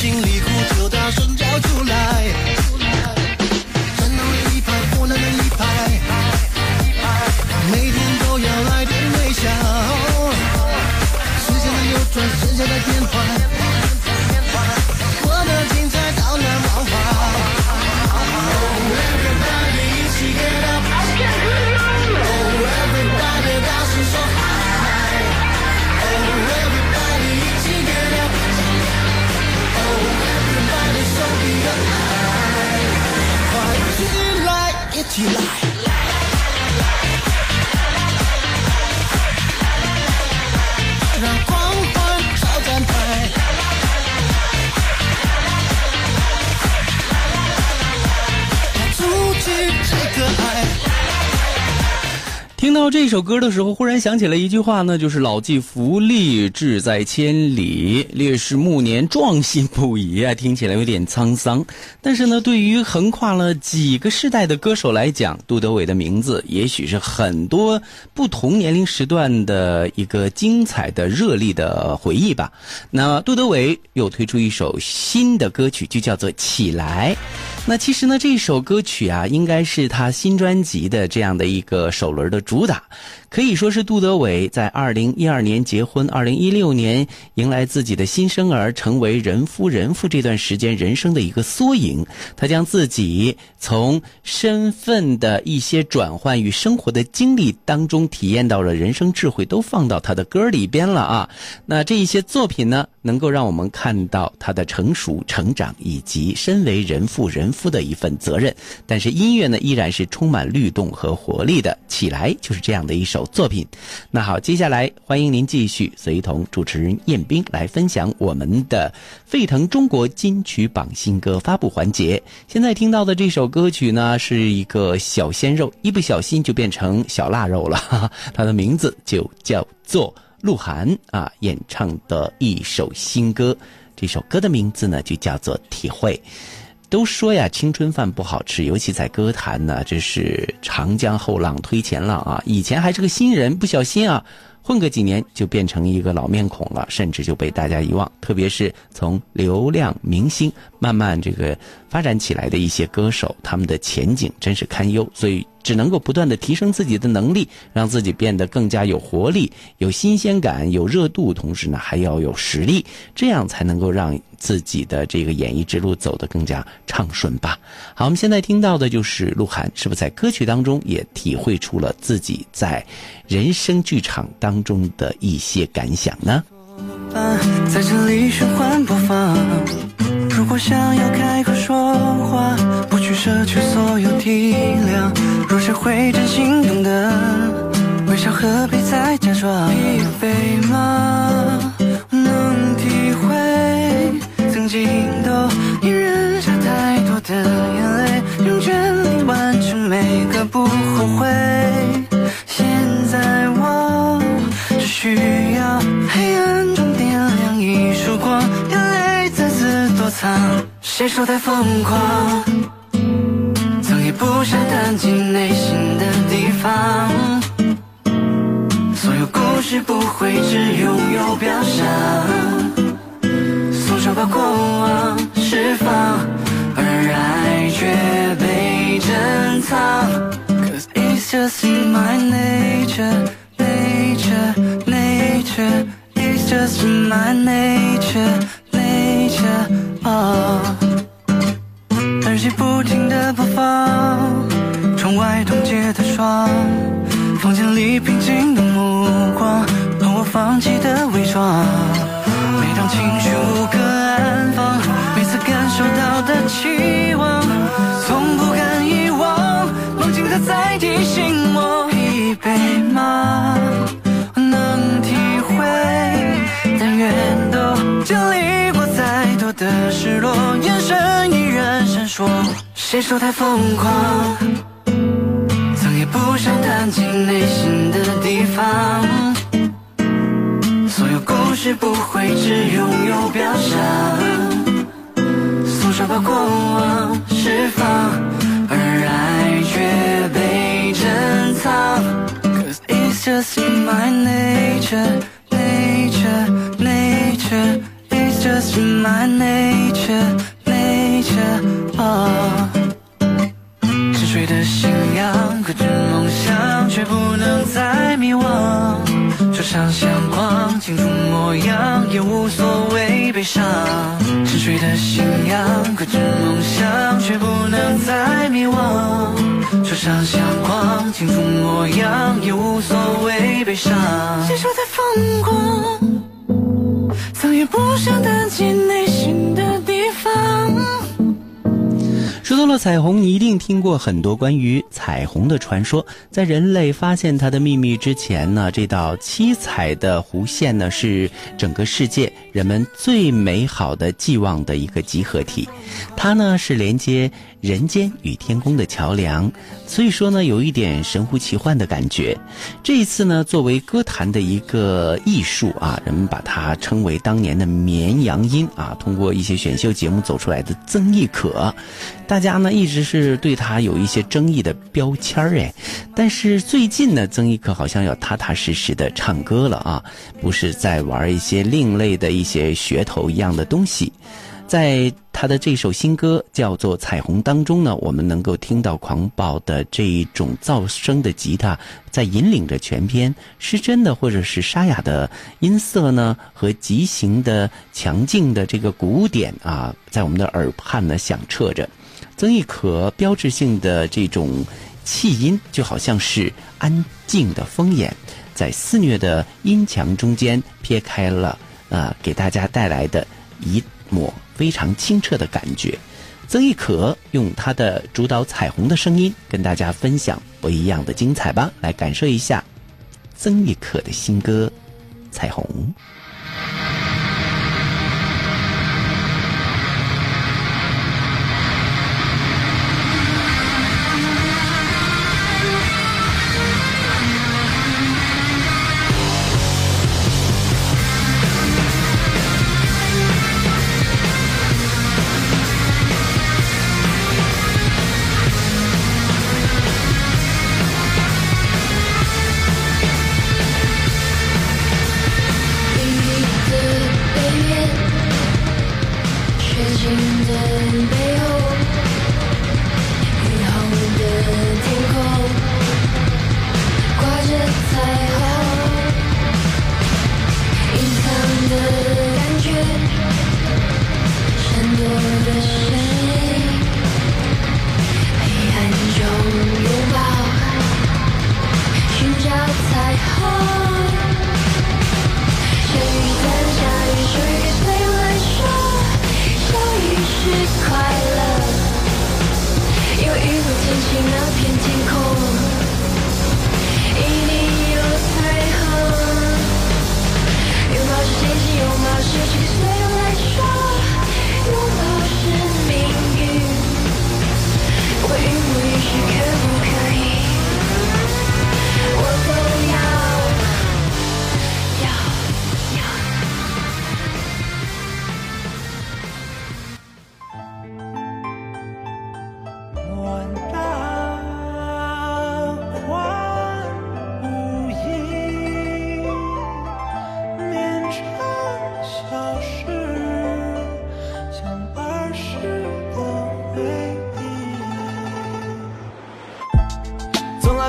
心里。这首歌的时候，忽然想起了一句话呢，就是“老骥伏枥，志在千里”。烈士暮年，壮心不已啊！听起来有点沧桑，但是呢，对于横跨了几个世代的歌手来讲，杜德伟的名字也许是很多不同年龄时段的一个精彩的、热烈的回忆吧。那杜德伟又推出一首新的歌曲，就叫做《起来》。那其实呢，这首歌曲啊，应该是他新专辑的这样的一个首轮的主打。可以说是杜德伟在二零一二年结婚，二零一六年迎来自己的新生儿，成为人夫人妇这段时间人生的一个缩影。他将自己从身份的一些转换与生活的经历当中体验到了人生智慧，都放到他的歌里边了啊。那这一些作品呢，能够让我们看到他的成熟、成长以及身为人妇人夫的一份责任。但是音乐呢，依然是充满律动和活力的。起来，就是这样的一首。作品，那好，接下来欢迎您继续随同主持人彦斌来分享我们的沸腾中国金曲榜新歌发布环节。现在听到的这首歌曲呢，是一个小鲜肉，一不小心就变成小腊肉了。它的名字就叫做鹿晗啊，演唱的一首新歌。这首歌的名字呢，就叫做《体会》。都说呀，青春饭不好吃，尤其在歌坛呢，这是长江后浪推前浪啊！以前还是个新人，不小心啊，混个几年就变成一个老面孔了，甚至就被大家遗忘。特别是从流量明星慢慢这个发展起来的一些歌手，他们的前景真是堪忧。所以只能够不断的提升自己的能力，让自己变得更加有活力、有新鲜感、有热度，同时呢还要有实力，这样才能够让自己的这个演艺之路走得更加畅顺吧。好，我们现在听到的就是鹿晗，是不是在歌曲当中也体会出了自己在人生剧场当中的一些感想呢？在这里循环播放。如果想要开口说话，不去奢求所有体谅，若是会真心懂得，微笑何必再假装？疲惫吗？能体会，曾经都隐忍下太多的眼泪，用全力完成每个不后悔。说太疯狂？曾也不想谈进内心的地方。所有故事不会只拥有表象。松手把过往释放，而爱却被珍藏。Cause it's just in my nature, nature, nature. It's just in my nature, nature. Oh. 窗外冻结的霜，房间里平静的目光和我放弃的伪装。每当情绪无可安放，每次感受到的期望，从不敢遗忘，梦境它在提醒我疲惫吗？能体会，但愿都经历过再多的失落，眼神依然闪烁。谁说太疯狂？想谈进内心的地方。所有故事不会只拥有表象，松手把过往释放，而爱却被珍藏。Cause it's just in my nature, nature, nature. It's just in my nature, nature. Oh. 沉睡的信仰，可却不能再迷惘。就像相框，清楚模样也无所谓悲伤。沉睡的信仰，可知梦想却不能再迷惘。就像相框，清楚模样也无所谓悲伤。谁说太疯狂？曾也不想谈进内心的地方。说到了彩虹，你一定听过很多关于彩虹的传说。在人类发现它的秘密之前呢，这道七彩的弧线呢，是整个世界人们最美好的寄望的一个集合体。它呢是连接人间与天空的桥梁，所以说呢有一点神乎其幻的感觉。这一次呢，作为歌坛的一个艺术啊，人们把它称为当年的绵羊音啊。通过一些选秀节目走出来的曾轶可，大家呢一直是对他有一些争议的标签儿哎，但是最近呢，曾轶可好像要踏踏实实的唱歌了啊，不是在玩一些另类的一些噱头一样的东西。在他的这首新歌叫做《彩虹》当中呢，我们能够听到狂暴的这一种噪声的吉他在引领着全篇，失真的或者是沙哑的音色呢，和急行的强劲的这个鼓点啊，在我们的耳畔呢响彻着。曾轶可标志性的这种气音，就好像是安静的风眼，在肆虐的音墙中间撇开了，呃，给大家带来的一抹非常清澈的感觉。曾轶可用她的主导彩虹的声音，跟大家分享不一样的精彩吧，来感受一下曾轶可的新歌《彩虹》。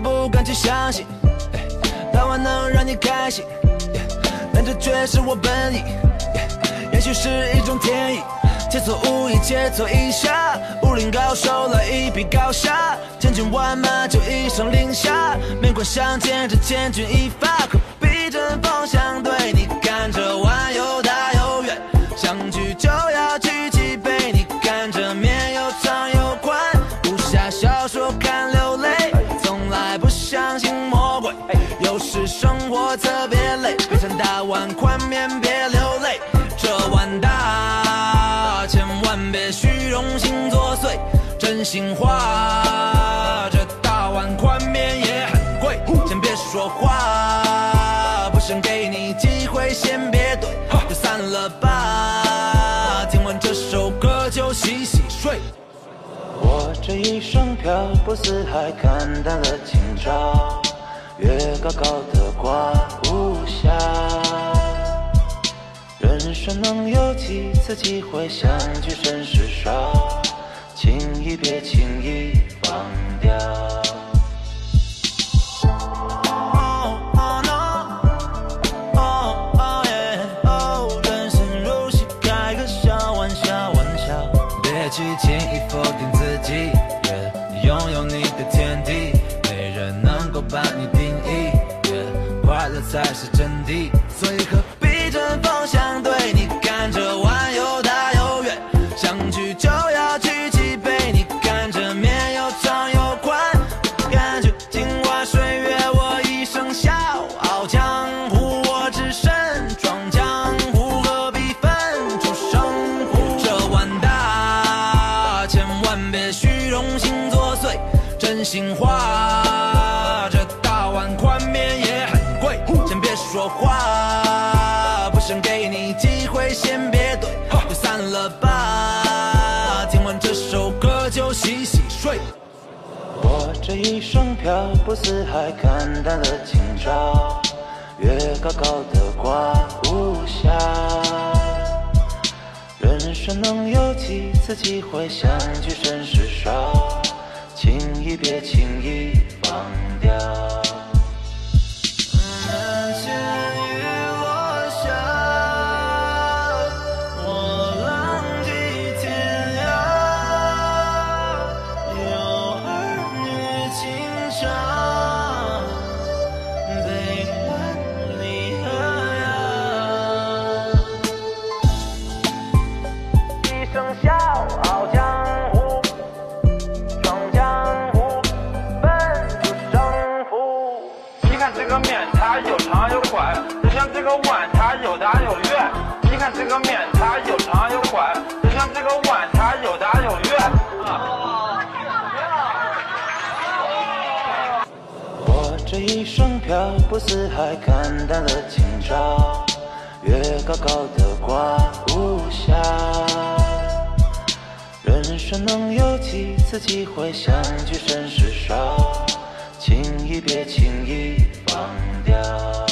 不敢去相信，哎当晚能让你开心，但这却是我本意。也许是一种天意，切磋武艺，切磋一下，武林高手来一比高下，千军万马就一声令下，面馆相见这千钧一发，可逼阵方向对你看，这碗又心话，这大碗宽面也很贵，先别说话，不想给你机会，先别怼，就散了吧，听完这首歌就洗洗睡。我这一生漂泊四海，看淡了今朝，月高高的挂无暇。人生能有几次机会相聚，甚是少，轻易别轻易忘掉。人生如戏，开个小玩笑玩笑，别去轻易否定自己。拥有你的天地，没人能够把你定义。快乐才是真谛，心话，这大碗宽面也很贵，先别说话，不想给你机会，先别怼，就散了吧。听完这首歌就洗洗睡。我这一生漂泊四海，看淡了今朝，月高高的挂无暇。人生能有几次机会相聚，甚是少，轻易别轻易放掉。面，它有长有宽，就像这个碗，它有大有圆。啊，我这一生漂泊四海，看淡了今朝，月高高的挂无暇。人生能有几次机会相聚，甚是少，轻易别轻易放掉。